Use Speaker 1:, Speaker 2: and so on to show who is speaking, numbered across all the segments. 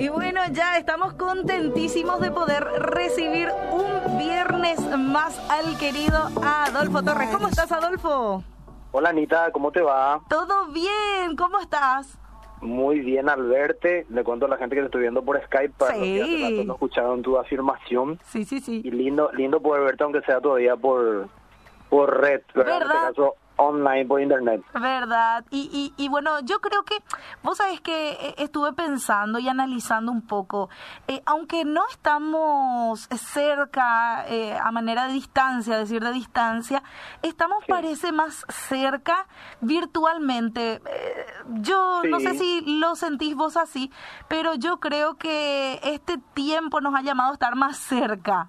Speaker 1: Y bueno, ya estamos contentísimos de poder recibir un viernes más al querido Adolfo Torres. ¿Cómo estás, Adolfo?
Speaker 2: Hola Anita, ¿cómo te va?
Speaker 1: Todo bien, ¿cómo estás?
Speaker 2: Muy bien al verte. Le cuento a la gente que te estoy viendo por Skype para
Speaker 1: Sí.
Speaker 2: los que hace rato no escucharon tu afirmación.
Speaker 1: Sí, sí, sí.
Speaker 2: Y lindo, lindo poder verte aunque sea todavía por, por red, ¿verdad? En este caso, online, por internet.
Speaker 1: Verdad. Y, y, y bueno, yo creo que, vos sabés que eh, estuve pensando y analizando un poco, eh, aunque no estamos cerca eh, a manera de distancia, decir de distancia, estamos
Speaker 2: Sí.
Speaker 1: parece más cerca virtualmente. Eh, yo no sé si lo sentís vos así, pero yo creo que este tiempo nos ha llamado a estar más cerca.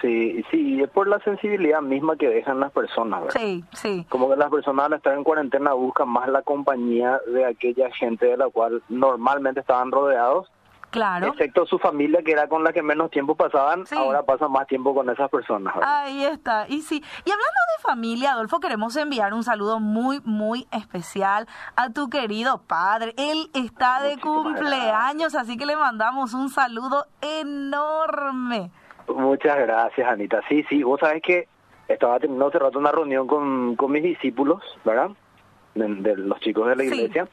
Speaker 2: Sí, sí, y es por la sensibilidad misma que dejan las personas, ¿verdad?
Speaker 1: Sí, sí.
Speaker 2: Como que las personas al estar en cuarentena buscan más la compañía de aquella gente de la cual normalmente estaban rodeados,
Speaker 1: Claro.
Speaker 2: excepto su familia que era con la que menos tiempo pasaban,
Speaker 1: Sí.
Speaker 2: ahora pasan más tiempo con esas personas. ¿verdad?
Speaker 1: Ahí está. Y sí. Y hablando de familia, Adolfo, queremos enviar un saludo muy, muy especial a tu querido padre. Él está de cumpleaños, así que le mandamos un saludo enorme.
Speaker 2: Muchas gracias, Anita. Sí, sí, vos sabés que estaba teniendo hace rato una reunión con, con mis discípulos, ¿verdad? De, de los chicos de la
Speaker 1: Sí.
Speaker 2: iglesia.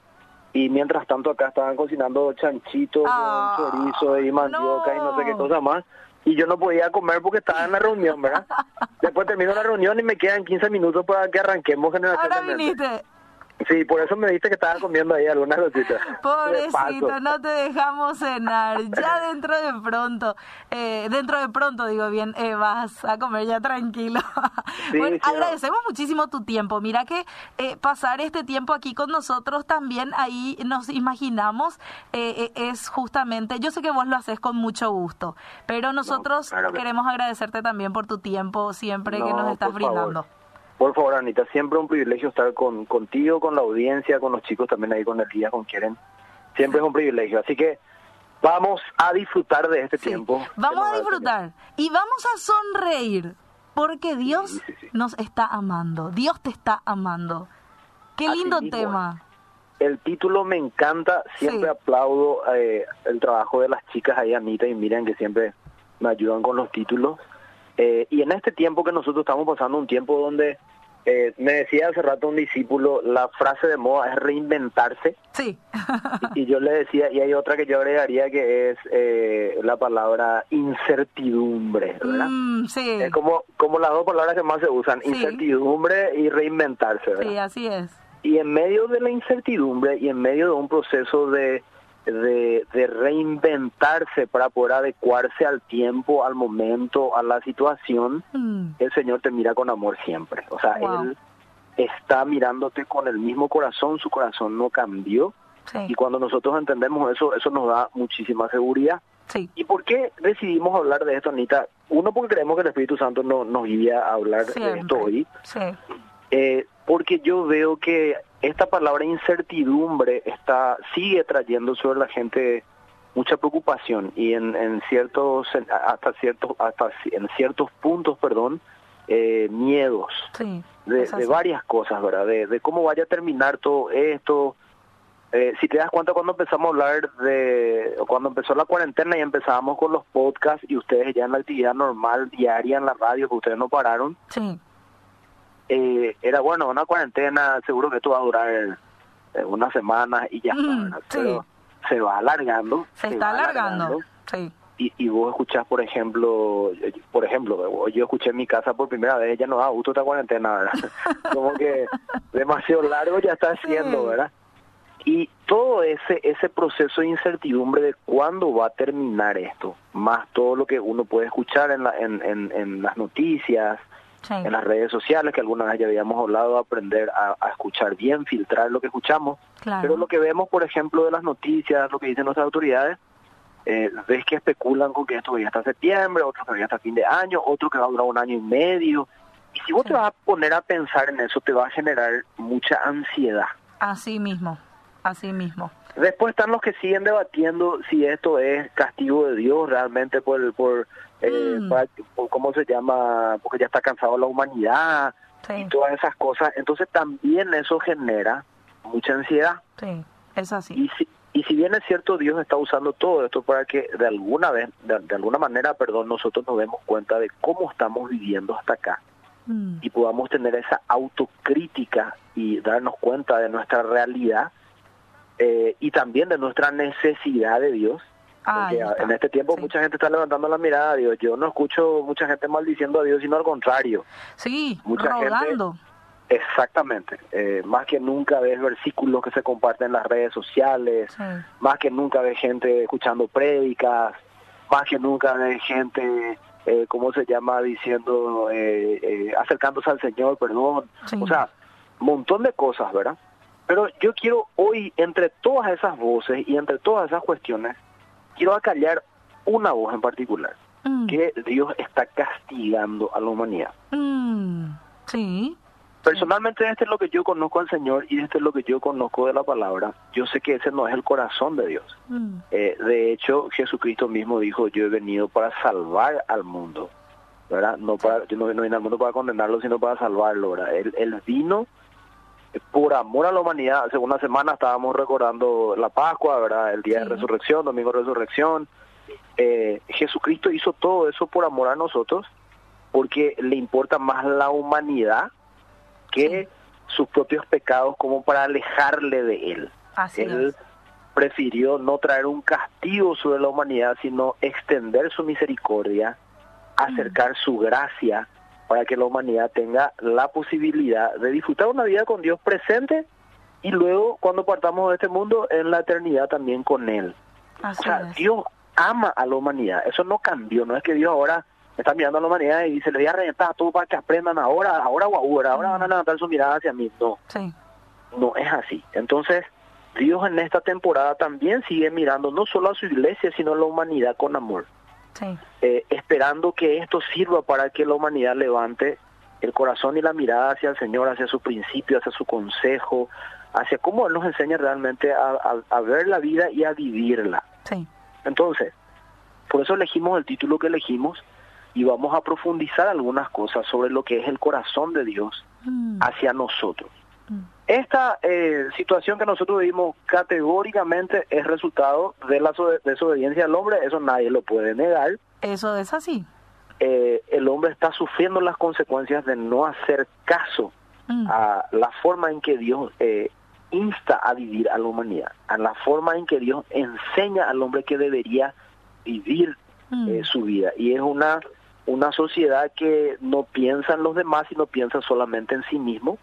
Speaker 2: Y mientras tanto acá estaban cocinando chanchito
Speaker 1: Ah,
Speaker 2: con chorizo y mandioca y no sé qué
Speaker 1: no.
Speaker 2: cosa más. Y yo no podía comer porque estaba en la reunión, ¿verdad? Después termino la reunión y me quedan 15 minutos para que arranquemos
Speaker 1: Ahora
Speaker 2: generacionalmente.
Speaker 1: viniste.
Speaker 2: Sí, por eso me diste que estaba comiendo ahí algunas cositas.
Speaker 1: Pobrecito, no te dejamos cenar. Ya dentro de pronto, eh, dentro de pronto, digo bien, eh, vas a comer ya tranquilo.
Speaker 2: Sí,
Speaker 1: bueno,
Speaker 2: sí, no.
Speaker 1: agradecemos muchísimo tu tiempo. Mira que eh, pasar este tiempo aquí con nosotros también, ahí nos imaginamos, eh, eh, es justamente, yo sé que vos lo haces con mucho gusto, pero nosotros
Speaker 2: claro
Speaker 1: queremos agradecerte también por tu tiempo siempre que
Speaker 2: No,
Speaker 1: nos estás
Speaker 2: favor. Por favor, Anita, siempre un privilegio estar con contigo, con la audiencia, con los chicos también ahí con el día, con quieren. Siempre es un privilegio. Así que vamos a disfrutar de este
Speaker 1: Sí.
Speaker 2: tiempo.
Speaker 1: Vamos a disfrutar y vamos a sonreír porque Dios
Speaker 2: Sí, sí, sí.
Speaker 1: nos está amando. Dios te está amando. Qué
Speaker 2: Así
Speaker 1: lindo
Speaker 2: mismo
Speaker 1: tema.
Speaker 2: El título me encanta. Siempre aplaudo eh, el trabajo de las chicas ahí, Anita y Miriam, que siempre me ayudan con los títulos. Eh, y en este tiempo que nosotros estamos pasando, un tiempo donde eh, me decía hace rato un discípulo, la frase de moda es reinventarse.
Speaker 1: Sí.
Speaker 2: Y yo le decía, y hay otra que yo agregaría que es eh, la palabra incertidumbre, ¿verdad?
Speaker 1: Mm, sí.
Speaker 2: Es como, como las dos palabras que más se usan,
Speaker 1: Sí.
Speaker 2: incertidumbre y reinventarse, ¿verdad?
Speaker 1: Sí, así es.
Speaker 2: Y en medio de la incertidumbre y en medio de un proceso de, de, de reinventarse para poder adecuarse al tiempo, al momento, a la situación,
Speaker 1: Mm,
Speaker 2: el Señor te mira con amor siempre. O sea,
Speaker 1: Wow.
Speaker 2: Él está mirándote con el mismo corazón, su corazón no cambió. Y cuando nosotros entendemos eso, eso nos da muchísima seguridad.
Speaker 1: Sí.
Speaker 2: ¿Y por qué decidimos hablar de esto, Anita? Uno, porque creemos que el Espíritu Santo no, nos guía a hablar de esto hoy.
Speaker 1: Sí.
Speaker 2: Eh, porque yo veo que esta palabra incertidumbre está sigue trayendo sobre la gente mucha preocupación y en, en ciertos hasta ciertos hasta en ciertos puntos perdón eh, miedos
Speaker 1: Sí.
Speaker 2: de, varias cosas verdad de, de cómo vaya a terminar todo esto eh, si te das cuenta cuando empezamos a hablar de cuando empezó la cuarentena y empezábamos con los podcasts y ustedes ya en la actividad normal diaria en la radio que ustedes no pararon
Speaker 1: Sí.
Speaker 2: Eh, era bueno, una cuarentena, seguro que esto va a durar eh, unas semanas y ya está,
Speaker 1: Mm, sí.
Speaker 2: Pero se va alargando.
Speaker 1: Se está alargando. Sí.
Speaker 2: Y, y vos escuchás, por ejemplo, eh, por ejemplo, yo escuché en mi casa por primera vez, ya no da gusto esta cuarentena, ¿verdad? Como que demasiado largo ya está haciendo,
Speaker 1: Sí.
Speaker 2: ¿verdad? Y todo ese ese proceso de incertidumbre de cuándo va a terminar esto, más todo lo que uno puede escuchar en, la, en, en, en las noticias,
Speaker 1: Sí.
Speaker 2: en las redes sociales, que alguna vez ya habíamos hablado, aprender a, a escuchar bien, filtrar lo que escuchamos.
Speaker 1: Claro.
Speaker 2: Pero lo que vemos, por ejemplo, de las noticias, lo que dicen nuestras autoridades, eh, ves que especulan con que esto va hasta septiembre, otro que va hasta fin de año, otro que va a durar un año y medio. Y si vos
Speaker 1: Sí.
Speaker 2: te vas a poner a pensar en eso, te va a generar mucha ansiedad.
Speaker 1: Así mismo. Así mismo.
Speaker 2: Después están los que siguen debatiendo si esto es castigo de Dios realmente por, por, eh,
Speaker 1: Mm.
Speaker 2: para- cómo se llama, porque ya está cansado la humanidad y
Speaker 1: Sí.
Speaker 2: todas esas cosas. Entonces también eso genera mucha ansiedad.
Speaker 1: Sí. Es así.
Speaker 2: Y si, Y si bien es cierto, Dios está usando todo esto para que de alguna vez, de, alguna manera, perdón, nosotros nos demos cuenta de cómo estamos viviendo hasta acá mm. y podamos tener esa autocrítica y darnos cuenta de nuestra realidad eh, y también de nuestra necesidad de Dios. Porque en este tiempo mucha gente está levantando la mirada a Dios. Yo no escucho mucha gente maldiciendo a Dios, sino al contrario.
Speaker 1: Sí, mucha Gente,
Speaker 2: Exactamente. Eh, más que nunca ves versículos que se comparten en las redes sociales, más que nunca ves gente escuchando prédicas, más que nunca ves gente, eh, ¿cómo se llama?, diciendo, eh, eh acercándose al Señor, perdón. O sea, montón de cosas, ¿verdad? Pero yo quiero hoy, entre todas esas voces y entre todas esas cuestiones, quiero acallar una voz en particular, mm. que Dios está castigando a la humanidad.
Speaker 1: Mm. Sí.
Speaker 2: Personalmente este es lo que yo conozco al Señor y este es lo que yo conozco de la palabra. Yo sé que ese no es el corazón de Dios. Mm. Eh, de hecho, Jesucristo mismo dijo, yo he venido para salvar al mundo, ¿verdad? No para, yo no, vine al mundo para condenarlo, sino para salvarlo, ¿verdad? Él, vino por amor a la humanidad. Hace una semana estábamos recordando la Pascua, ¿verdad? El día de resurrección, domingo de resurrección. Eh, Jesucristo hizo todo eso por amor a nosotros, porque le importa más la humanidad que sus propios pecados como para alejarle de él. él prefirió no traer un castigo sobre la humanidad, sino extender su misericordia, acercar su gracia para que la humanidad tenga la posibilidad de disfrutar una vida con Dios presente y luego cuando partamos de este mundo en la eternidad también con Él. o sea, Dios ama a la humanidad, eso no cambió, no es que Dios ahora está mirando a la humanidad y dice, le voy a reventar todo para que aprendan ahora, ahora o ahora, ahora van a levantar su mirada hacia mí. No, no es así. Entonces, Dios en esta temporada también sigue mirando no solo a su iglesia, sino a la humanidad con amor. Eh, esperando que esto sirva para que la humanidad levante el corazón y la mirada hacia el Señor, hacia su principio, hacia su consejo, hacia cómo Él nos enseña realmente a, ver la vida y a vivirla. Entonces, por eso elegimos el título que elegimos, y vamos a profundizar algunas cosas sobre lo que es el corazón de Dios mm. hacia nosotros. Mm. Esta eh, situación que nosotros vivimos categóricamente es resultado de la desobediencia del hombre, eso nadie lo puede negar.
Speaker 1: Eso es así.
Speaker 2: Eh, el hombre está sufriendo las consecuencias de no hacer caso mm. a la forma en que Dios eh, insta a vivir a la humanidad, a la forma en que Dios enseña al hombre que debería vivir su vida. Y es una una sociedad que no piensa en los demás, sino piensa solamente en sí mismo,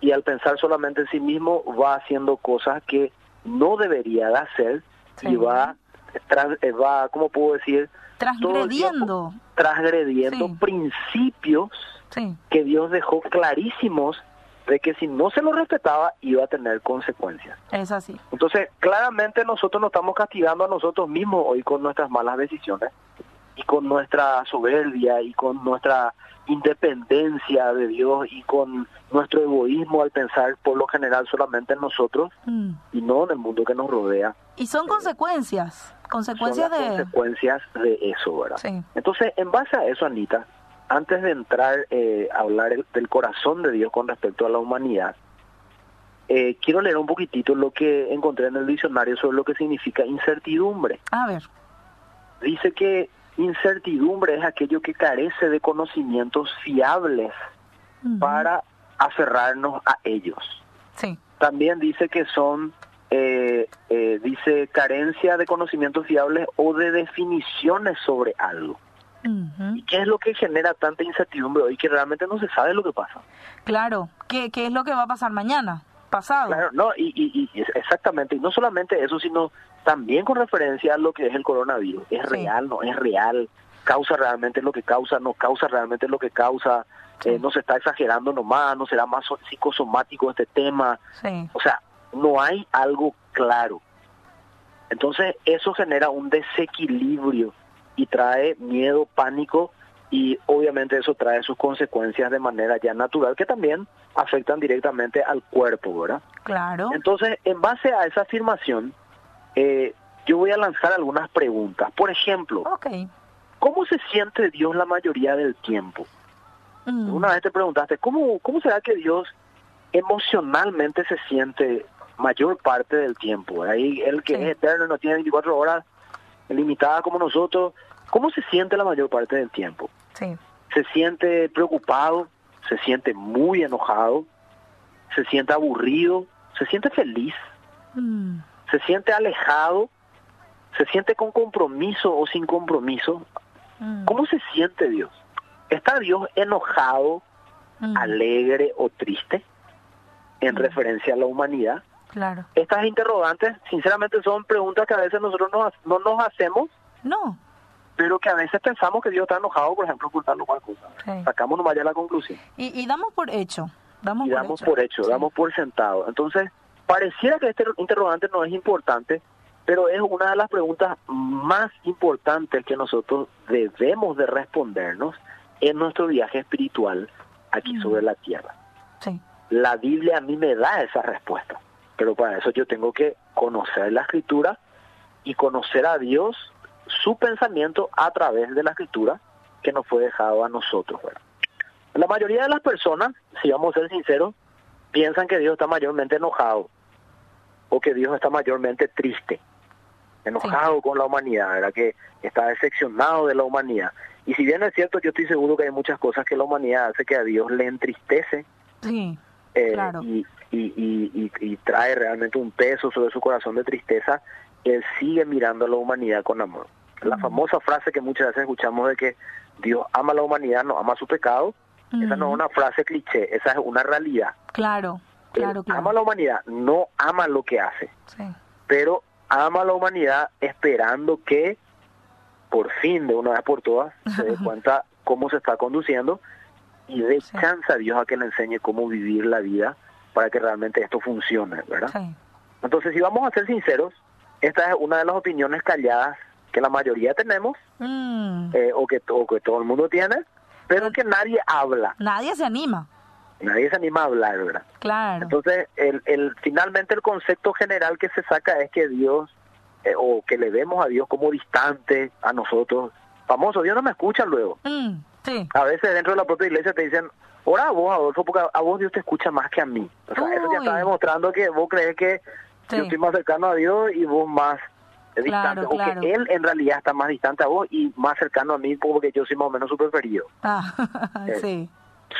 Speaker 2: y al pensar solamente en sí mismo va haciendo cosas que no debería de hacer y va, eh, va, ¿cómo puedo decir?
Speaker 1: Transgrediendo.
Speaker 2: transgrediendo principios que Dios dejó clarísimos de que si no se lo respetaba iba a tener consecuencias.
Speaker 1: Es así.
Speaker 2: Entonces, claramente nosotros nos estamos castigando a nosotros mismos hoy con nuestras malas decisiones y con nuestra soberbia y con nuestra independencia de Dios y con nuestro egoísmo al pensar por lo general solamente en nosotros mm. y no en el mundo que nos rodea.
Speaker 1: Y son consecuencias, consecuencias de...
Speaker 2: Consecuencias de eso, ¿verdad? Entonces, en base a eso, Anita, antes de entrar eh, a hablar del corazón de Dios con respecto a la humanidad, eh, quiero leer un poquitito lo que encontré en el diccionario sobre lo que significa incertidumbre.
Speaker 1: A ver.
Speaker 2: Dice que Incertidumbre es aquello que carece de conocimientos fiables para aferrarnos a ellos.
Speaker 1: Sí.
Speaker 2: También dice que son, eh, eh, dice, carencia de conocimientos fiables o de definiciones sobre algo. ¿Y qué es lo que genera tanta incertidumbre hoy que realmente no se sabe lo que pasa?
Speaker 1: Claro, ¿qué, qué es lo que va a pasar mañana? Pasado.
Speaker 2: Claro, no, y, y, exactamente, y no solamente eso, sino también con referencia a lo que es el coronavirus. ¿Es real? ¿No es real? ¿Causa realmente lo que causa? ¿No causa realmente lo que causa? Eh, ¿No se está exagerando nomás? ¿No será más psicosomático este tema? O sea, no hay algo claro. Entonces eso genera un desequilibrio y trae miedo, pánico y obviamente eso trae sus consecuencias de manera ya natural que también afectan directamente al cuerpo, ¿verdad?
Speaker 1: Claro.
Speaker 2: Entonces, en base a esa afirmación, eh, yo voy a lanzar algunas preguntas. Por ejemplo, ¿cómo se siente Dios la mayoría del tiempo? Mm. Una vez te preguntaste, ¿cómo, ¿cómo será que Dios emocionalmente se siente mayor parte del tiempo. Ahí el que
Speaker 1: Sí.
Speaker 2: es eterno no tiene 24 horas limitadas como nosotros. ¿Cómo se siente la mayor parte del tiempo?
Speaker 1: Sí.
Speaker 2: Se siente preocupado, se siente muy enojado, se siente aburrido, se siente feliz,
Speaker 1: Mm,
Speaker 2: se siente alejado, se siente con compromiso o sin compromiso.
Speaker 1: mm,
Speaker 2: ¿Cómo se siente Dios? ¿Está Dios enojado,
Speaker 1: mm,
Speaker 2: alegre o triste en referencia a la humanidad?
Speaker 1: Claro.
Speaker 2: Estas interrogantes, sinceramente, son preguntas que a veces nosotros no nos hacemos,
Speaker 1: No.
Speaker 2: Pero que a veces pensamos que Dios está enojado, por ejemplo, por tal o cual cosa.
Speaker 1: Sí.
Speaker 2: Sacamos nomás ya la conclusión.
Speaker 1: Y, y damos por hecho. Damos
Speaker 2: y
Speaker 1: por
Speaker 2: damos
Speaker 1: hecho.
Speaker 2: por hecho,
Speaker 1: Sí.
Speaker 2: damos por sentado. Entonces, pareciera que este interrogante no es importante, pero es una de las preguntas más importantes que nosotros debemos de respondernos en nuestro viaje espiritual aquí
Speaker 1: Mm.
Speaker 2: sobre la tierra.
Speaker 1: Sí.
Speaker 2: La Biblia a mí me da esa respuesta, pero para eso yo tengo que conocer la escritura y conocer a Dios, su pensamiento a través de la escritura que nos fue dejado a nosotros. ¿verdad? La mayoría de las personas, si vamos a ser sinceros, piensan que Dios está mayormente enojado o que Dios está mayormente triste, enojado con la humanidad, ¿verdad? que está decepcionado de la humanidad. Y si bien es cierto, yo estoy seguro que hay muchas cosas que la humanidad hace que a Dios le entristece
Speaker 1: Sí.
Speaker 2: eh,
Speaker 1: Claro.
Speaker 2: y, y, y, y- y trae realmente un peso sobre su corazón de tristeza, él sigue mirando a la humanidad con amor. La famosa frase que muchas veces escuchamos de que Dios ama a la humanidad, no ama su pecado, esa no es una frase cliché, esa es una realidad.
Speaker 1: Claro.
Speaker 2: Él
Speaker 1: Claro, claro.
Speaker 2: ama a la humanidad, no ama lo que hace,
Speaker 1: Sí.
Speaker 2: pero ama a la humanidad esperando que por fin, de una vez por todas, se dé cuenta cómo se está conduciendo y dé
Speaker 1: Sí.
Speaker 2: chance a Dios a que le enseñe cómo vivir la vida para que realmente esto funcione, ¿verdad?
Speaker 1: Sí.
Speaker 2: Entonces, si vamos a ser sinceros, esta es una de las opiniones calladas que la mayoría tenemos
Speaker 1: Mm,
Speaker 2: eh, o, que, o que todo el mundo tiene, pero que nadie habla,
Speaker 1: Nadie se anima.
Speaker 2: nadie se anima a hablar, ¿verdad?
Speaker 1: Claro.
Speaker 2: Entonces, el, el, finalmente el concepto general que se saca es que Dios, eh, o que le vemos a Dios como distante a nosotros. Famoso, Dios no me escucha luego.
Speaker 1: Mm, sí.
Speaker 2: A veces dentro de la propia iglesia te dicen, ora a vos, Adolfo, porque a vos Dios te escucha más que a mí. O sea, eso ya está demostrando que vos crees que
Speaker 1: Sí.
Speaker 2: yo estoy más cercano a Dios y vos más eh, distante.
Speaker 1: Claro,
Speaker 2: o
Speaker 1: claro.
Speaker 2: que Él en realidad está más distante a vos y más cercano a mí porque yo soy más o menos su preferido.
Speaker 1: Ah,
Speaker 2: Eh,
Speaker 1: sí.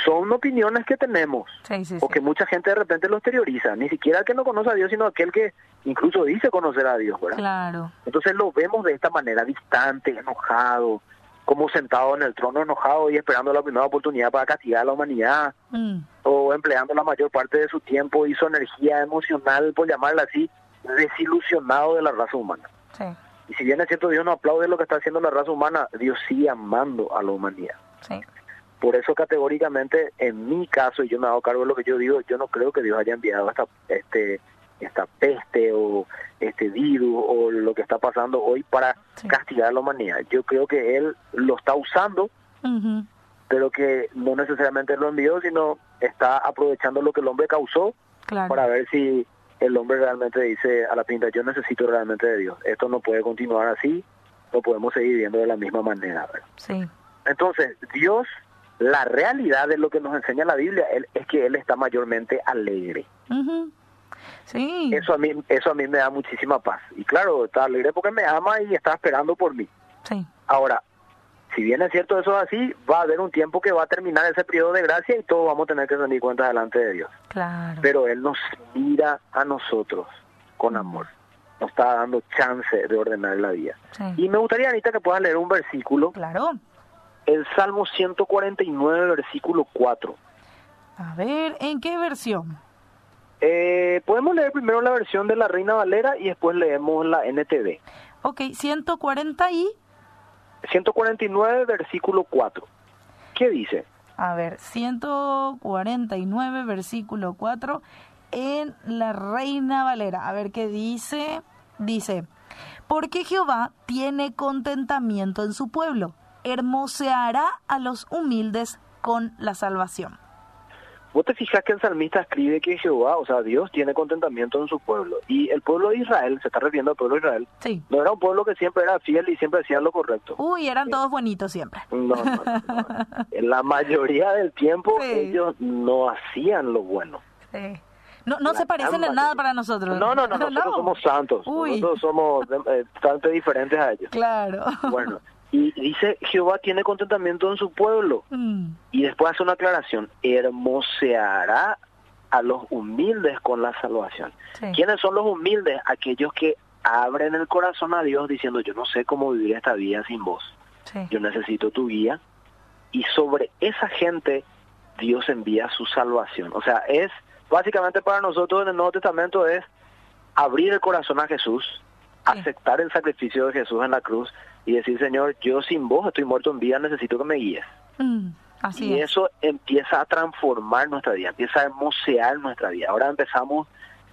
Speaker 2: Son opiniones que tenemos.
Speaker 1: Sí, sí,
Speaker 2: o que mucha gente de repente lo exterioriza, ni siquiera el que no conoce a Dios, sino aquel que incluso dice conocer a Dios, ¿verdad?
Speaker 1: Claro.
Speaker 2: Entonces lo vemos de esta manera, distante, enojado, como sentado en el trono enojado y esperando la primera oportunidad para castigar a la humanidad,
Speaker 1: Mm,
Speaker 2: o empleando la mayor parte de su tiempo y su energía emocional, por llamarla así, desilusionado de la raza humana.
Speaker 1: Sí.
Speaker 2: Y si bien es cierto, Dios no aplaude lo que está haciendo la raza humana, Dios sigue amando a la humanidad.
Speaker 1: Sí.
Speaker 2: Por eso categóricamente, en mi caso, y yo me hago cargo de lo que yo digo, yo no creo que Dios haya enviado esta, este, esta peste o este virus o lo que está pasando hoy para
Speaker 1: Sí.
Speaker 2: castigar a la humanidad. Yo creo que Él lo está usando, pero que no necesariamente lo envió, sino está aprovechando lo que el hombre causó
Speaker 1: Claro.
Speaker 2: para ver si el hombre realmente dice a la pinta, yo necesito realmente de Dios. Esto no puede continuar así, no podemos seguir viviendo de la misma manera.
Speaker 1: Sí.
Speaker 2: Entonces, Dios, la realidad de lo que nos enseña la Biblia él- es que Él está mayormente alegre.
Speaker 1: Sí.
Speaker 2: Eso a mí eso a mí me da muchísima paz. Y claro, está alegre porque me ama y está esperando por mí.
Speaker 1: Sí.
Speaker 2: Ahora, si bien es cierto eso es así, va a haber un tiempo que va a terminar ese periodo de gracia y todos vamos a tener que rendir cuentas delante de Dios.
Speaker 1: Claro.
Speaker 2: Pero Él nos mira a nosotros con amor. Nos está dando chance de ordenar la vida.
Speaker 1: Sí.
Speaker 2: Y me gustaría, Anita, que puedas leer un versículo,
Speaker 1: Claro.
Speaker 2: el Salmo 149, versículo 4.
Speaker 1: A ver, ¿en qué versión?
Speaker 2: Eh, podemos leer primero la versión de la Reina Valera y después leemos la NTV.
Speaker 1: Ok, 140 y...
Speaker 2: 149, versículo 4. ¿Qué dice?
Speaker 1: A ver, 149, versículo 4, en la Reina Valera. A ver qué dice. Dice, porque Jehová tiene contentamiento en su pueblo, hermoseará a los humildes con la salvación.
Speaker 2: Vos te fijas que el salmista escribe que Jehová, o sea, Dios tiene contentamiento en su pueblo. Y el pueblo de Israel, se está refiriendo al pueblo de Israel,
Speaker 1: Sí.
Speaker 2: no era un pueblo que siempre era fiel y siempre hacía lo correcto.
Speaker 1: Uy, eran todos bonitos siempre.
Speaker 2: No, no, no, no. En la mayoría del tiempo
Speaker 1: Sí.
Speaker 2: ellos no hacían lo bueno.
Speaker 1: Sí. No, no se parecen en nada para nosotros.
Speaker 2: No, no, no, nosotros somos santos. Nosotros somos eh, bastante diferentes a ellos.
Speaker 1: Claro.
Speaker 2: Bueno, y dice, Jehová tiene contentamiento en su pueblo. Mm. Y después hace una aclaración, hermoseará a los humildes con la salvación. ¿Quiénes son los humildes? Aquellos que abren el corazón a Dios diciendo, yo no sé cómo vivir esta vida sin vos. Yo necesito tu guía. Y sobre esa gente Dios envía su salvación. O sea, es básicamente para nosotros en el Nuevo Testamento es abrir el corazón a Jesús, aceptar el sacrificio de Jesús en la cruz y decir, Señor, yo sin vos estoy muerto en vida, necesito que me guíes.
Speaker 1: Mm, así
Speaker 2: y eso empieza a transformar nuestra vida, empieza a hermosear nuestra vida. Ahora empezamos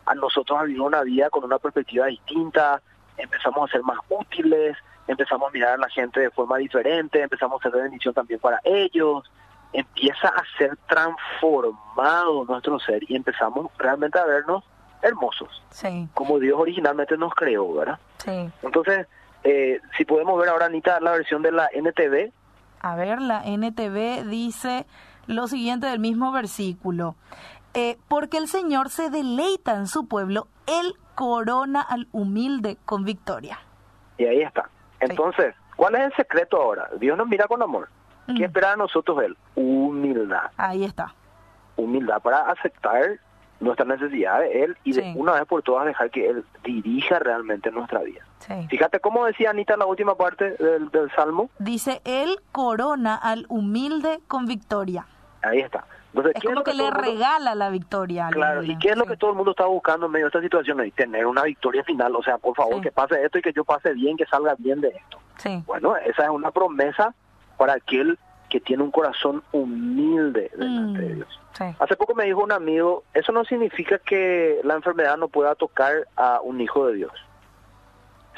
Speaker 2: a nosotros a vivir una vida con una perspectiva distinta, empezamos a ser más útiles, empezamos a mirar a la gente de forma diferente, empezamos a ser bendición también para ellos, empieza a ser transformado nuestro ser y empezamos realmente a vernos hermosos, como Dios originalmente nos creó, ¿verdad?
Speaker 1: Sí.
Speaker 2: Entonces, eh, si podemos ver ahora, Anita, la versión de la NTV.
Speaker 1: A ver, la NTV dice lo siguiente del mismo versículo. Eh, porque el Señor se deleita en su pueblo, Él corona al humilde con victoria.
Speaker 2: Y ahí está. Entonces, ¿cuál es el secreto ahora? Dios nos mira con amor. ¿Qué mm. espera de nosotros Él? Humildad.
Speaker 1: Ahí está.
Speaker 2: Humildad para aceptar nuestra necesidad de Él y de una vez por todas dejar que Él dirija realmente nuestra vida. Fíjate cómo decía Anita en la última parte del, Salmo.
Speaker 1: Dice, Él corona al humilde con victoria.
Speaker 2: Ahí está.
Speaker 1: Entonces, es como que, le regala la victoria.
Speaker 2: Claro, ¿y qué es lo que todo el mundo está buscando en medio de esta situación? Y tener una victoria final, o sea, por favor, que pase esto y que yo pase bien, que salga bien de esto. Bueno, esa es una promesa para aquel que tiene un corazón humilde delante de mm, Dios. Hace poco me dijo un amigo, eso no significa que la enfermedad no pueda tocar a un hijo de Dios.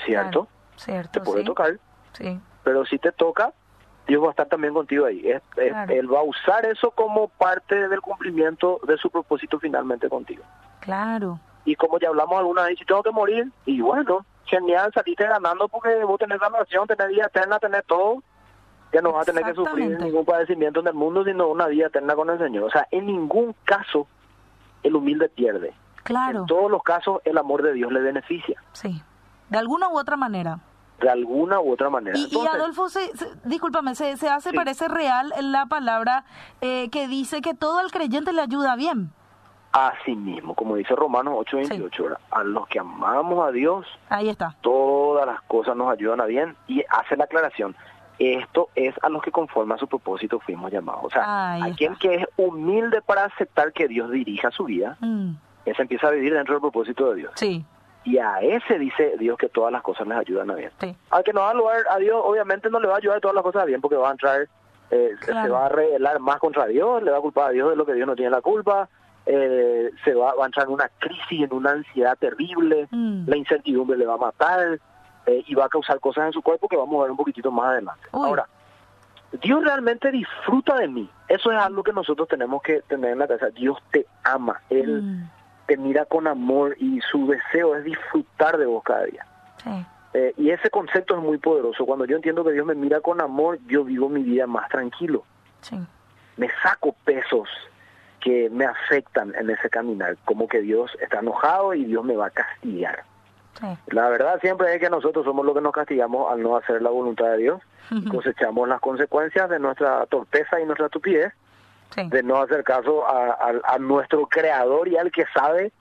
Speaker 2: ¿Cierto?
Speaker 1: cierto.
Speaker 2: Te puede tocar.
Speaker 1: Sí.
Speaker 2: Pero si te toca, Dios va a estar también contigo ahí. Él va a usar eso como parte del cumplimiento de su propósito finalmente contigo.
Speaker 1: Claro.
Speaker 2: Y como ya hablamos alguna vez, si tengo que morir, y bueno, genial, saliste ganando porque vos tenés salvación, tenés vida eterna, tenés todo que no va a tener que sufrir ningún padecimiento en el mundo, sino una vida eterna con el Señor. O sea, en ningún caso el humilde pierde.
Speaker 1: Claro.
Speaker 2: En todos los casos el amor de Dios le beneficia.
Speaker 1: Sí. De alguna u otra manera.
Speaker 2: De alguna u otra manera.
Speaker 1: Y, Adolfo, se, discúlpame, se, se hace, parece real la palabra eh, que dice que todo el creyente le ayuda bien.
Speaker 2: Así mismo, como dice Romanos 8:28, a los que amamos a Dios,
Speaker 1: ahí está.
Speaker 2: Todas las cosas nos ayudan a bien y hace la aclaración, esto es a los que conforme a su propósito fuimos llamados. O sea, aquel que es humilde para aceptar que Dios dirija su vida, mm. ese empieza a vivir dentro del propósito de Dios.
Speaker 1: Sí.
Speaker 2: Y a ese dice Dios que todas las cosas les ayudan a bien. Al que no va a lugar a Dios, obviamente no le va a ayudar todas las cosas a bien porque va a entrar, eh, se va a revelar más contra Dios, le va a culpar a Dios de lo que Dios no tiene la culpa. Eh, se va, a entrar en una crisis, en una ansiedad terrible, mm. la incertidumbre le va a matar, eh, y va a causar cosas en su cuerpo que vamos a ver un poquitito más adelante. Ahora, Dios realmente disfruta de mí. Eso es algo que nosotros tenemos que tener en la cabeza. Dios te ama. Él mm. te mira con amor y su deseo es disfrutar de vos cada día. Eh, y ese concepto es muy poderoso. Cuando yo entiendo que Dios me mira con amor, yo vivo mi vida más tranquilo. Me saco pesos que me afectan en ese caminar, como que Dios está enojado y Dios me va a castigar. La verdad siempre es que nosotros somos los que nos castigamos al no hacer la voluntad de Dios. Cosechamos las consecuencias de nuestra torpeza y nuestra estupidez, de no hacer caso a, nuestro creador y al que sabe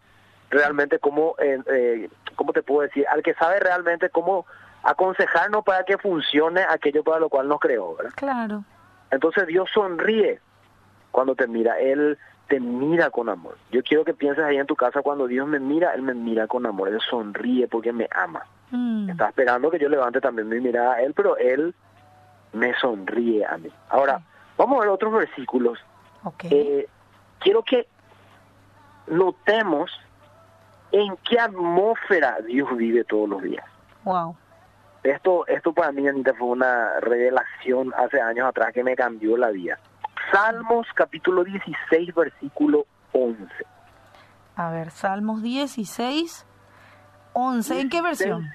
Speaker 2: realmente cómo, eh, eh, ¿cómo te puedo decir? Al que sabe realmente cómo aconsejarnos para que funcione aquello para lo cual nos creó. ¿verdad?
Speaker 1: Claro.
Speaker 2: Entonces Dios sonríe cuando te mira. Él te mira con amor. Yo quiero que pienses ahí en tu casa, cuando Dios me mira, Él me mira con amor, Él sonríe porque me ama. Mm. Está esperando que yo levante también mi mirada a Él, pero Él me sonríe a mí. Ahora, vamos a ver otros versículos. Eh, quiero que notemos en qué atmósfera Dios vive todos los días.
Speaker 1: Wow.
Speaker 2: Esto, esto para mí, Anita, fue una revelación hace años atrás que me cambió la vida. Salmos capítulo 16, versículo 11.
Speaker 1: A ver, Salmos 16, 11. ¿En qué versión?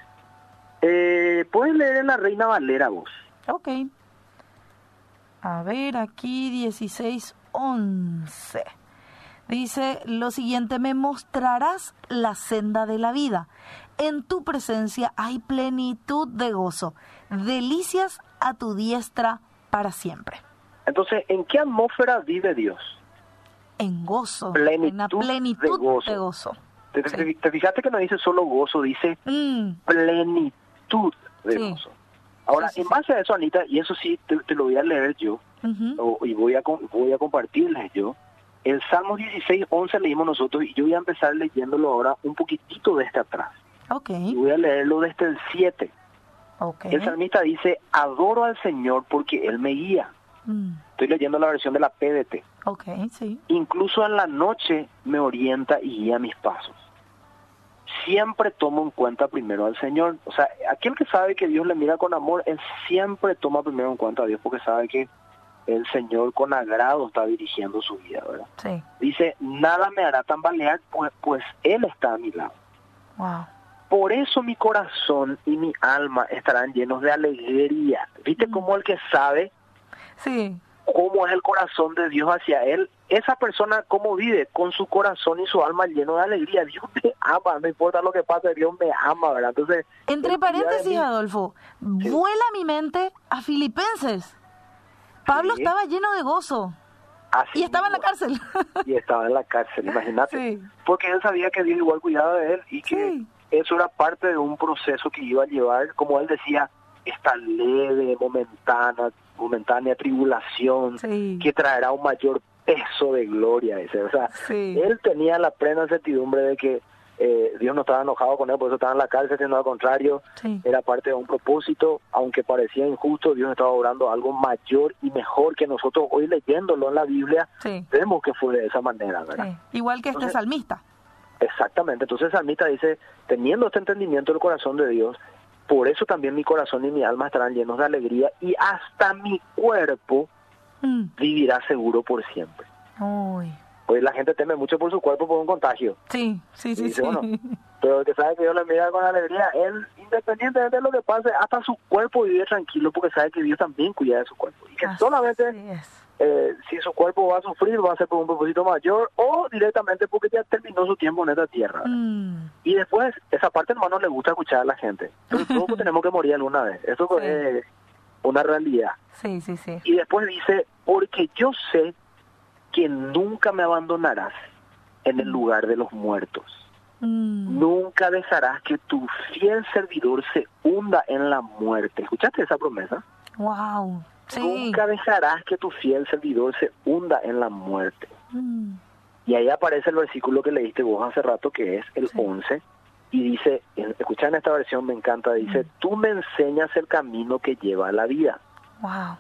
Speaker 2: Eh, puedes leer en la Reina Valera vos.
Speaker 1: Ok. A ver, aquí 16, 11. Dice lo siguiente, me mostrarás la senda de la vida. En tu presencia hay plenitud de gozo, delicias a tu diestra para siempre.
Speaker 2: Entonces, ¿en qué atmósfera vive Dios?
Speaker 1: En gozo,
Speaker 2: Plenitud
Speaker 1: en la plenitud
Speaker 2: de gozo.
Speaker 1: de gozo.
Speaker 2: ¿Te, te-
Speaker 1: Sí.
Speaker 2: te fijaste que no dice solo gozo, dice
Speaker 1: Mm,
Speaker 2: plenitud de
Speaker 1: Sí.
Speaker 2: gozo? Ahora,
Speaker 1: Sí,
Speaker 2: en base a eso, Anita, y eso sí te, te lo voy a leer yo, o- y voy a, voy a compartirles yo. El Salmo 16, 11 leímos nosotros, y yo voy a empezar leyéndolo ahora un poquitito desde atrás.
Speaker 1: Ok,
Speaker 2: Y voy a leerlo desde el 7.
Speaker 1: ok.
Speaker 2: El salmista dice, adoro al Señor porque Él me guía.
Speaker 1: Mm,
Speaker 2: Estoy leyendo la versión de la PDT.
Speaker 1: ok, sí.
Speaker 2: Incluso en la noche me orienta y guía mis pasos. Siempre tomo en cuenta primero al Señor. O sea, aquel que sabe que Dios le mira con amor, él siempre toma primero en cuenta a Dios porque sabe que el Señor con agrado está dirigiendo su vida, ¿verdad?
Speaker 1: Sí,
Speaker 2: Dice, nada me hará tambalear, pues, pues Él está a mi lado.
Speaker 1: wow.
Speaker 2: Por eso mi corazón y mi alma estarán llenos de alegría. ¿Viste cómo el que sabe
Speaker 1: Sí,
Speaker 2: cómo es el corazón de Dios hacia él? Esa persona, ¿cómo vive? Con su corazón y su alma lleno de alegría. Dios me ama, no importa lo que pase, Dios me ama, ¿verdad? Entonces,
Speaker 1: Entre paréntesis. Adolfo, vuela mi mente a Filipenses. Pablo
Speaker 2: Sí.
Speaker 1: estaba lleno de gozo
Speaker 2: Así
Speaker 1: y estaba en la cárcel.
Speaker 2: Y estaba en la cárcel, imagínate.
Speaker 1: Sí.
Speaker 2: Porque él sabía que Dios igual cuidaba de él y que
Speaker 1: Sí.
Speaker 2: eso era parte de un proceso que iba a llevar, como él decía, esta leve, momentánea, momentánea tribulación
Speaker 1: Sí.
Speaker 2: que traerá un mayor peso de gloria. Ese. O sea,
Speaker 1: Sí.
Speaker 2: él tenía la plena certidumbre de que eh, Dios no estaba enojado con él, por eso estaba en la cárcel, sino al contrario,
Speaker 1: Sí.
Speaker 2: era parte de un propósito, aunque parecía injusto, Dios estaba obrando algo mayor y mejor que nosotros hoy leyéndolo en la Biblia,
Speaker 1: Sí.
Speaker 2: vemos que fue de esa manera, ¿verdad?
Speaker 1: Sí. Igual que este salmista.
Speaker 2: Exactamente, entonces el salmista dice, teniendo este entendimiento del corazón de Dios, por eso también mi corazón y mi alma estarán llenos de alegría y hasta mi cuerpo
Speaker 1: Mm.
Speaker 2: vivirá seguro por siempre.
Speaker 1: Uy.
Speaker 2: Hoy la gente teme mucho por su cuerpo por un contagio,
Speaker 1: Sí, sí, sí,
Speaker 2: dice,
Speaker 1: sí.
Speaker 2: bueno, pero el que sabe que Dios le mira con alegría, él, independientemente de lo que pase, hasta su cuerpo vive tranquilo porque sabe que Dios también cuida de su cuerpo. Y que
Speaker 1: Así
Speaker 2: solamente eh, si su cuerpo va a sufrir, va a ser por un propósito mayor o directamente porque ya terminó su tiempo en esta tierra.
Speaker 1: Mm.
Speaker 2: Y después, esa parte hermano le gusta escuchar a la gente. Pero todos tenemos que morir alguna vez. Eso
Speaker 1: Sí.
Speaker 2: es una realidad.
Speaker 1: Sí, sí, sí.
Speaker 2: Y después dice, porque yo sé que nunca me abandonarás en el lugar de los muertos.
Speaker 1: Mm.
Speaker 2: Nunca dejarás que tu fiel servidor se hunda en la muerte. ¿Escuchaste esa promesa?
Speaker 1: Wow. Sí.
Speaker 2: Nunca dejarás que tu fiel servidor se hunda en la muerte.
Speaker 1: Mm.
Speaker 2: Y ahí aparece el versículo que leíste vos hace rato, que es el
Speaker 1: Sí.
Speaker 2: 11, y dice, escucha en esta versión, me encanta, dice, tú me enseñas el camino que lleva a la vida.
Speaker 1: Wow.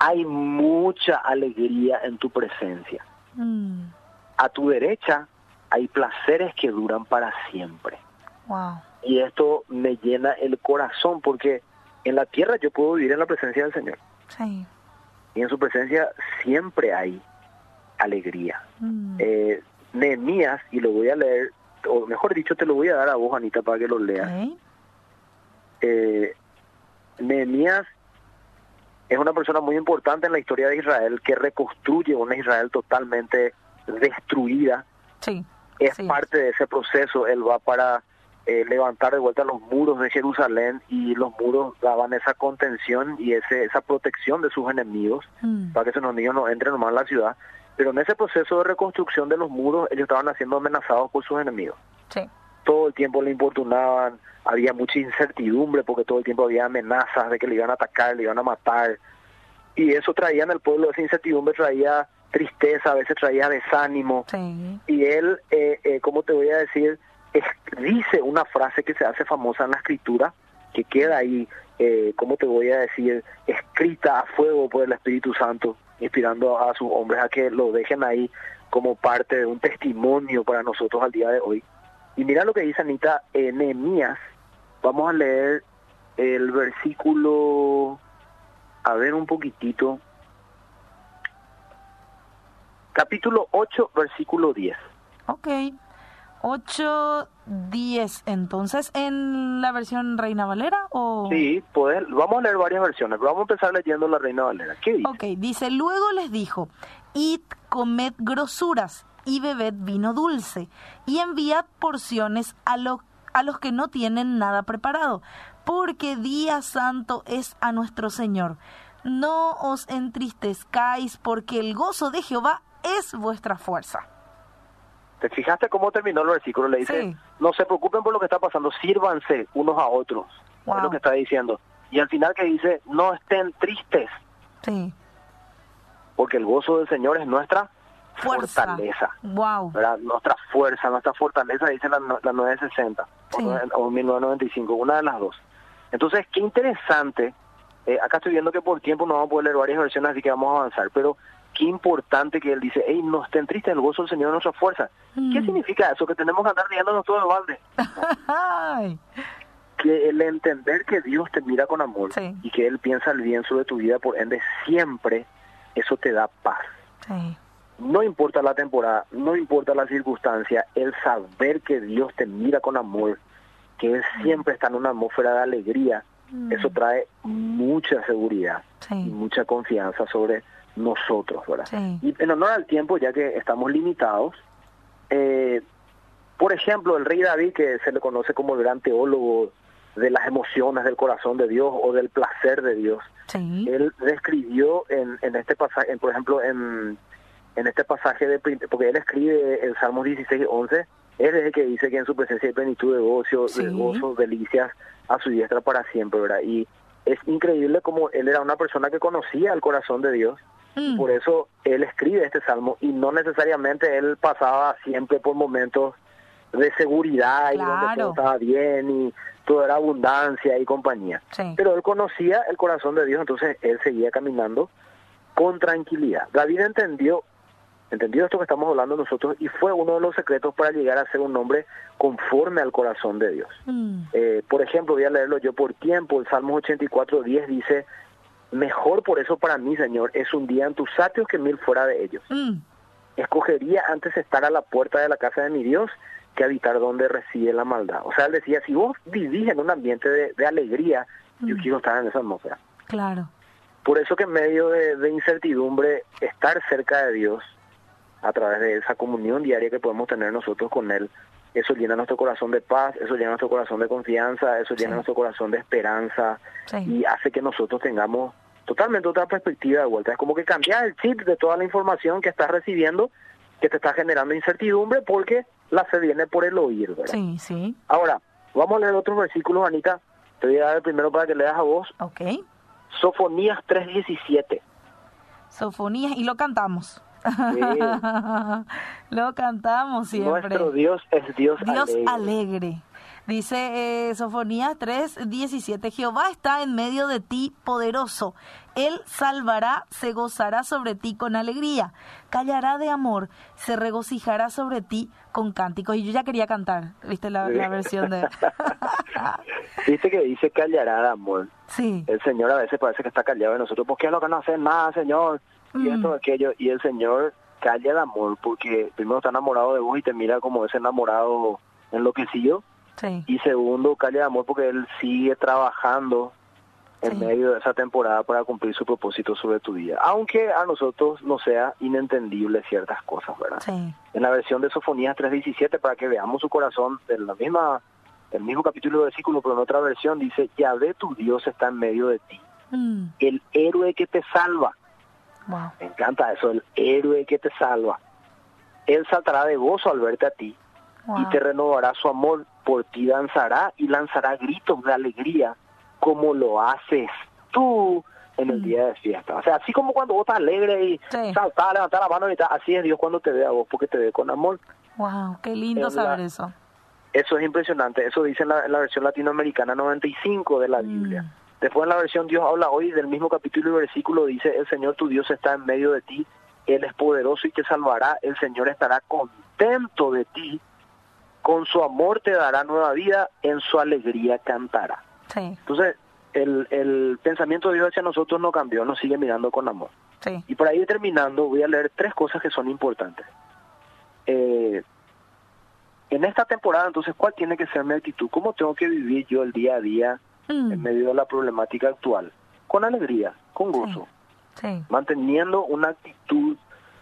Speaker 2: Hay mucha alegría en tu presencia.
Speaker 1: Mm.
Speaker 2: A tu derecha hay placeres que duran para siempre.
Speaker 1: Wow.
Speaker 2: Y esto me llena el corazón porque en la tierra yo puedo vivir en la presencia del Señor.
Speaker 1: Sí.
Speaker 2: Y en su presencia siempre hay alegría.
Speaker 1: Mm.
Speaker 2: eh, Nehemías, y lo voy a leer, o mejor dicho, te lo voy a dar a vos, Anita, para que lo leas.
Speaker 1: Ok.
Speaker 2: Eh, Nehemías es una persona muy importante en la historia de Israel que reconstruye una Israel totalmente destruida.
Speaker 1: Sí.
Speaker 2: Es
Speaker 1: Sí.
Speaker 2: parte de ese proceso. Él va para eh, levantar de vuelta los muros de Jerusalén y los muros daban esa contención y ese, esa protección de sus enemigos
Speaker 1: Mm.
Speaker 2: para que esos enemigos no entren nomás en la ciudad. Pero en ese proceso de reconstrucción de los muros, ellos estaban siendo amenazados por sus enemigos.
Speaker 1: Sí.
Speaker 2: Todo el tiempo le importunaban, había mucha incertidumbre porque todo el tiempo había amenazas de que le iban a atacar, le iban a matar. Y eso traía en el pueblo, esa incertidumbre traía tristeza, a veces traía desánimo.
Speaker 1: Sí.
Speaker 2: Y él, eh, eh, ¿cómo te voy a decir? Es- dice una frase que se hace famosa en la escritura, que queda ahí, eh, ¿cómo te voy a decir? Escrita a fuego por el Espíritu Santo, inspirando a sus hombres a que lo dejen ahí como parte de un testimonio para nosotros al día de hoy. Y mira lo que dice Anita en Nehemías. Vamos a leer el versículo, a ver un poquitito. Capítulo 8, versículo 10.
Speaker 1: Ok. 8, 10. Entonces, ¿en la versión Reina Valera o...?
Speaker 2: Sí, poder, vamos a leer varias versiones, pero vamos a empezar leyendo la Reina Valera. ¿Qué dice?
Speaker 1: Ok, dice, luego les dijo, id comed grosuras y bebed vino dulce, y enviad porciones a, a los que no tienen nada preparado, porque día santo es a nuestro Señor. No os entristezcáis, porque el gozo de Jehová es vuestra fuerza.
Speaker 2: ¿Te fijaste cómo terminó el versículo? Le dice, no se preocupen por lo que está pasando, sírvanse unos a otros. Es lo que está diciendo. Y al final que dice, no estén tristes.
Speaker 1: Sí.
Speaker 2: Porque el gozo del Señor es nuestra fortaleza.
Speaker 1: Wow.
Speaker 2: Nuestra fuerza, nuestra fortaleza, dice la, la 960 o, 1995, una de las dos. Entonces, qué interesante. Eh, acá estoy viendo que por tiempo no vamos a poder leer varias versiones, así que vamos a avanzar. Pero qué importante que él dice, hey, no estén tristes, el gozo del Señor es nuestra fuerza. ¿Qué mm. significa eso? Que tenemos que andar riéndonos todo el balde. que el entender que Dios te mira con amor y que Él piensa el bien sobre tu vida, por ende siempre eso te da paz. No importa la temporada, no importa la circunstancia, el saber que Dios te mira con amor, que Él mm. siempre está en una atmósfera de alegría, mm. eso trae mucha seguridad y mucha confianza sobre nosotros, ¿verdad? Y en honor al tiempo, ya que estamos limitados, eh, por ejemplo, el rey David, que se le conoce como el gran teólogo de las emociones del corazón de Dios o del placer de Dios. Él describió en, en este pasaje, por ejemplo, en, en este pasaje, de porque él escribe el Salmo 16, 11, él es el que dice que en su presencia hay plenitud de gozo, de gozo, delicias a su diestra para siempre, ¿verdad? Y es increíble como él era una persona que conocía el corazón de Dios, mm. por eso él escribe este salmo y no necesariamente él pasaba siempre por momentos de seguridad y donde todo estaba bien y todo era abundancia y compañía. Pero él conocía el corazón de Dios, entonces él seguía caminando con tranquilidad. David entendió entendió esto que estamos hablando nosotros y fue uno de los secretos para llegar a ser un hombre conforme al corazón de Dios. Mm. Eh, por ejemplo, voy a leerlo yo por tiempo, el Salmo 84, 10 dice, mejor por eso para mí, Señor, es un día en tus satios que mil fuera de ellos. Mm. Escogería antes estar a la puerta de la casa de mi Dios que habitar donde reside la maldad. O sea, él decía, si vos vivís en un ambiente de, alegría, yo mm. quiero estar en esa atmósfera.
Speaker 1: Claro.
Speaker 2: Por eso que en medio de, incertidumbre, estar cerca de Dios, a través de esa comunión diaria que podemos tener nosotros con Él, eso llena nuestro corazón de paz, eso llena nuestro corazón de confianza, eso llena nuestro corazón de esperanza y hace que nosotros tengamos totalmente otra perspectiva de vuelta. Es como que cambiar el chip de toda la información que estás recibiendo que te está generando incertidumbre porque la fe viene por el oír, ¿verdad?
Speaker 1: Sí, sí.
Speaker 2: Ahora, vamos a leer otros versículos, Anita. Te voy a dar el primero para que leas a vos.
Speaker 1: Ok.
Speaker 2: Sofonías 3.17.
Speaker 1: Sofonías, y lo cantamos. lo cantamos siempre.
Speaker 2: Nuestro Dios es Dios,
Speaker 1: Dios alegre. Dice eh, Sofonías 3, 17, Jehová está en medio de ti poderoso. Él salvará, se gozará sobre ti con alegría, callará de amor, se regocijará sobre ti con cánticos. Y yo ya quería cantar, ¿viste la, versión de...
Speaker 2: Viste que dice callará de amor.
Speaker 1: Sí.
Speaker 2: El Señor a veces parece que está callado de nosotros, porque es lo que no hace nada, Señor? Y esto, mm. aquello, y el Señor calla de amor, porque primero está enamorado de vos y te mira como ese enamorado enloquecido y segundo, calle de amor porque él sigue trabajando en medio de esa temporada para cumplir su propósito sobre tu vida. Aunque a nosotros no sea inentendible ciertas cosas, ¿verdad? En la versión de Sofonías 3.17, para que veamos su corazón, en la misma, el mismo capítulo de versículo, pero en otra versión dice, ya ve tu Dios está en medio de ti. Mm. El héroe que te salva. Me encanta eso, el héroe que te salva. Él saltará de gozo al verte a ti y te renovará su amor, por ti danzará y lanzará gritos de alegría como lo haces tú en el mm. día de fiesta. O sea, así como cuando vos estás alegre y saltar, levantar la mano y tal, así es Dios cuando te ve a vos porque te ve con amor.
Speaker 1: Wow, qué lindo saber eso.
Speaker 2: Eso es impresionante, eso dice en la, versión latinoamericana 95 de la mm. Biblia. Después en la versión Dios habla hoy del mismo capítulo y versículo dice, el Señor tu Dios está en medio de ti, Él es poderoso y te salvará, el Señor estará contento de ti con su amor te dará nueva vida, en su alegría cantará. Entonces, el, el pensamiento de Dios hacia nosotros no cambió, nos sigue mirando con amor. Y por ahí terminando, voy a leer tres cosas que son importantes. Eh, en esta temporada, entonces, ¿cuál tiene que ser mi actitud? ¿Cómo tengo que vivir yo el día a día mm. en medio de la problemática actual? Con alegría, con gozo, manteniendo una actitud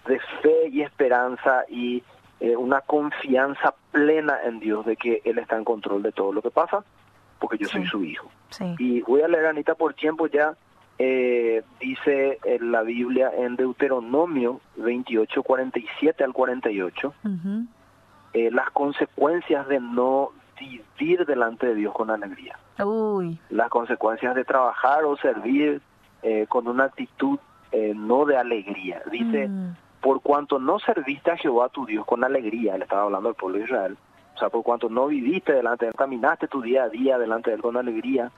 Speaker 2: de fe y esperanza y eh, una confianza plena en Dios de que Él está en control de todo lo que pasa, porque yo soy su hijo. Y voy a leer, Anita, por tiempo ya, eh, dice en la Biblia en Deuteronomio 28, 47 al 48, eh, las consecuencias de no vivir delante de Dios con alegría. Uy. Las consecuencias de trabajar o servir eh, con una actitud eh, no de alegría. Dice, mm. por cuanto no serviste a Jehová tu Dios con alegría, le estaba hablando al pueblo de Israel, o sea, por cuanto no viviste delante de él, caminaste tu día a día delante de él con alegría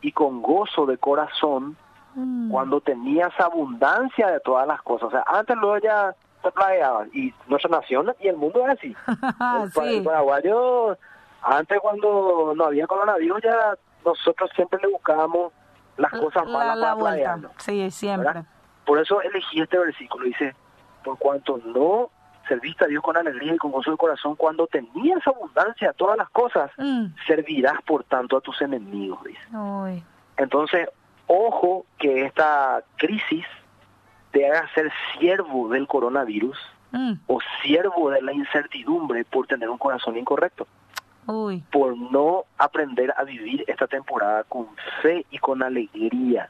Speaker 2: y con gozo de corazón, mm. cuando tenías abundancia de todas las cosas. O sea, antes luego ya se plagueaban y nuestra nación y el mundo es así. el, paraguayo, antes cuando no había coronavirus, ya nosotros siempre le buscábamos las cosas malas la, para
Speaker 1: Sí, siempre.
Speaker 2: Por eso elegí este versículo. Dice, por cuanto no serviste a Dios con alegría y con gozo de corazón, cuando tenías abundancia todas las cosas, mm. servirás por tanto a tus enemigos, dice. Entonces, ojo que esta crisis te haga ser siervo del coronavirus mm. o siervo de la incertidumbre por tener un corazón incorrecto. Por no aprender a vivir esta temporada con fe y con alegría,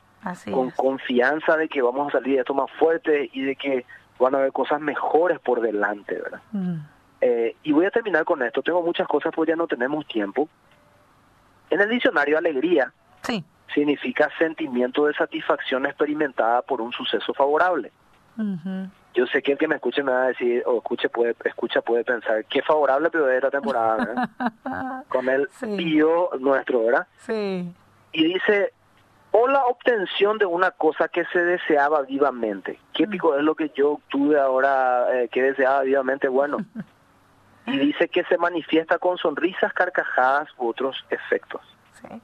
Speaker 2: con confianza de que vamos a salir de esto más fuerte y de que van a haber cosas mejores por delante, ¿verdad? Mm. Eh, y voy a terminar con esto. Tengo muchas cosas, pues ya no tenemos tiempo. En el diccionario, alegría sí. significa sentimiento de satisfacción experimentada por un suceso favorable yo sé que el que me escuche me va a decir, o escuche puede, escucha puede pensar, qué favorable pero de esta temporada, Con el sí. nuestro, ¿verdad? Sí. Y dice, o la obtención de una cosa que se deseaba vivamente. ¿Qué mm. pico es lo que yo obtuve ahora eh, que deseaba vivamente? Bueno. y dice que se manifiesta con sonrisas, carcajadas u otros efectos.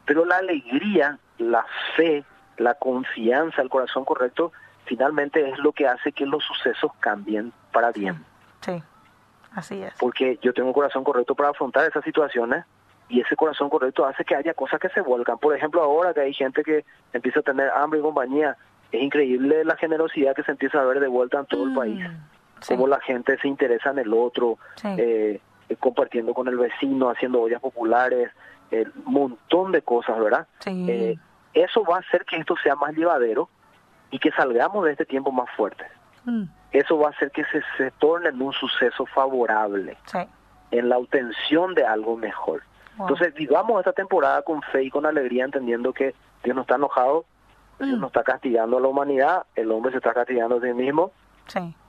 Speaker 2: Pero la alegría, la fe, la confianza, el corazón correcto, finalmente es lo que hace que los sucesos cambien para bien.
Speaker 1: Sí, así es.
Speaker 2: Porque yo tengo un corazón correcto para afrontar esas situaciones y ese corazón correcto hace que haya cosas que se vuelcan. Por ejemplo, ahora que hay gente que empieza a tener hambre y compañía, es increíble la generosidad que se empieza a ver de vuelta en todo el mm, país. Cómo la gente se interesa en el otro, eh, eh, compartiendo con el vecino, haciendo ollas populares, un montón de cosas, ¿verdad? Sí. Eh, eso va a hacer que esto sea más llevadero y que salgamos de este tiempo más fuerte. Mm. Eso va a hacer que se, se torne en un suceso favorable, en la obtención de algo mejor. Entonces vivamos esta temporada con fe y con alegría, entendiendo que Dios no está enojado, Dios mm. no está castigando a la humanidad, el hombre se está castigando a sí mismo.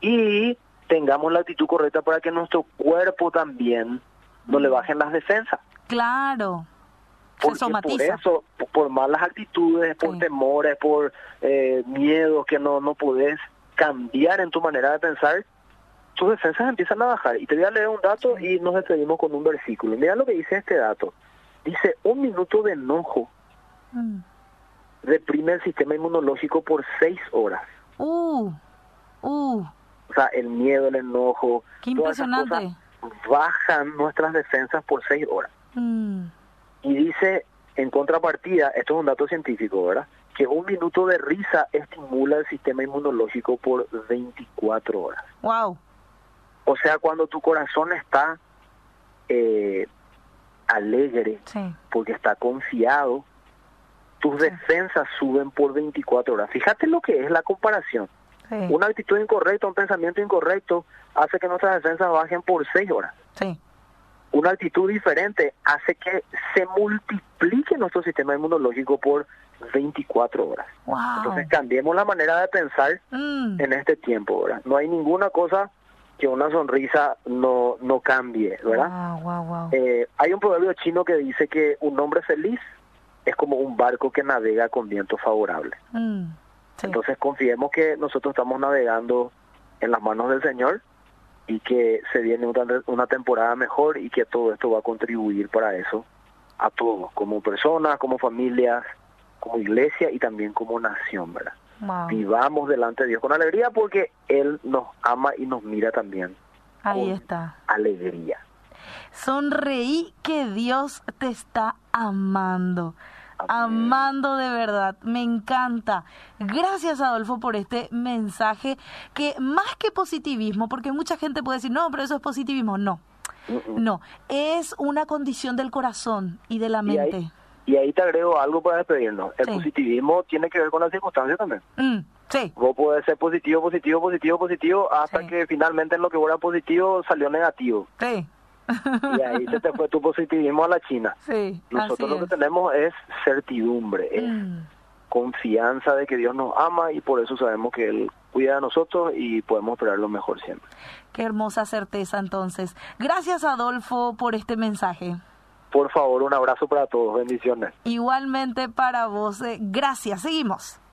Speaker 2: Y tengamos la actitud correcta para que nuestro cuerpo también no le mm. bajen las defensas.
Speaker 1: Claro.
Speaker 2: Porque por eso, por malas actitudes, por temores, por eh, miedos que no, no podés cambiar en tu manera de pensar, tus defensas empiezan a bajar. Y te voy a leer un dato y nos despedimos con un versículo. Mira lo que dice este dato. Dice, un minuto de enojo mm. reprime el sistema inmunológico por seis horas.
Speaker 1: Uh, uh.
Speaker 2: O sea, el miedo, el enojo.
Speaker 1: Qué impresionante.
Speaker 2: bajan nuestras defensas por seis horas. Mm. Y dice, en contrapartida, esto es un dato científico, ¿verdad? Que un minuto de risa estimula el sistema inmunológico por 24 horas.
Speaker 1: Wow.
Speaker 2: O sea, cuando tu corazón está eh, alegre, porque está confiado, tus defensas suben por 24 horas. Fíjate lo que es la comparación. Una actitud incorrecta, un pensamiento incorrecto, hace que nuestras defensas bajen por 6 horas. Sí una actitud diferente hace que se multiplique nuestro sistema inmunológico por 24 horas. Entonces cambiemos la manera de pensar mm. en este tiempo, ¿verdad? No hay ninguna cosa que una sonrisa no, no cambie, ¿verdad? Eh, hay un proverbio chino que dice que un hombre feliz es como un barco que navega con viento favorable. Mm, Entonces confiemos que nosotros estamos navegando en las manos del Señor y que se viene una, temporada mejor y que todo esto va a contribuir para eso a todos, como personas, como familias, como iglesia y también como nación, ¿verdad? Vivamos delante de Dios con alegría porque Él nos ama y nos mira también.
Speaker 1: Ahí está.
Speaker 2: Alegría.
Speaker 1: Sonreí que Dios te está amando. Amando de verdad. Me encanta. Gracias, Adolfo, por este mensaje que más que positivismo, porque mucha gente puede decir, no, pero eso es positivismo. No, no, es una condición del corazón y de la mente.
Speaker 2: Y ahí, te agrego algo para despedirnos. El positivismo tiene que ver con las circunstancias también.
Speaker 1: Mm, sí.
Speaker 2: Vos podés ser positivo, positivo, positivo, positivo, hasta que finalmente en lo que fuera positivo salió negativo.
Speaker 1: Sí.
Speaker 2: Y ahí se te fue tu positivismo a la China.
Speaker 1: Sí,
Speaker 2: Nosotros lo que tenemos es certidumbre, es mm. confianza de que Dios nos ama y por eso sabemos que Él cuida de nosotros y podemos esperar lo mejor siempre.
Speaker 1: Qué hermosa certeza entonces. Gracias Adolfo por este mensaje.
Speaker 2: Por favor, un abrazo para todos, bendiciones.
Speaker 1: Igualmente para vos, eh, gracias, seguimos.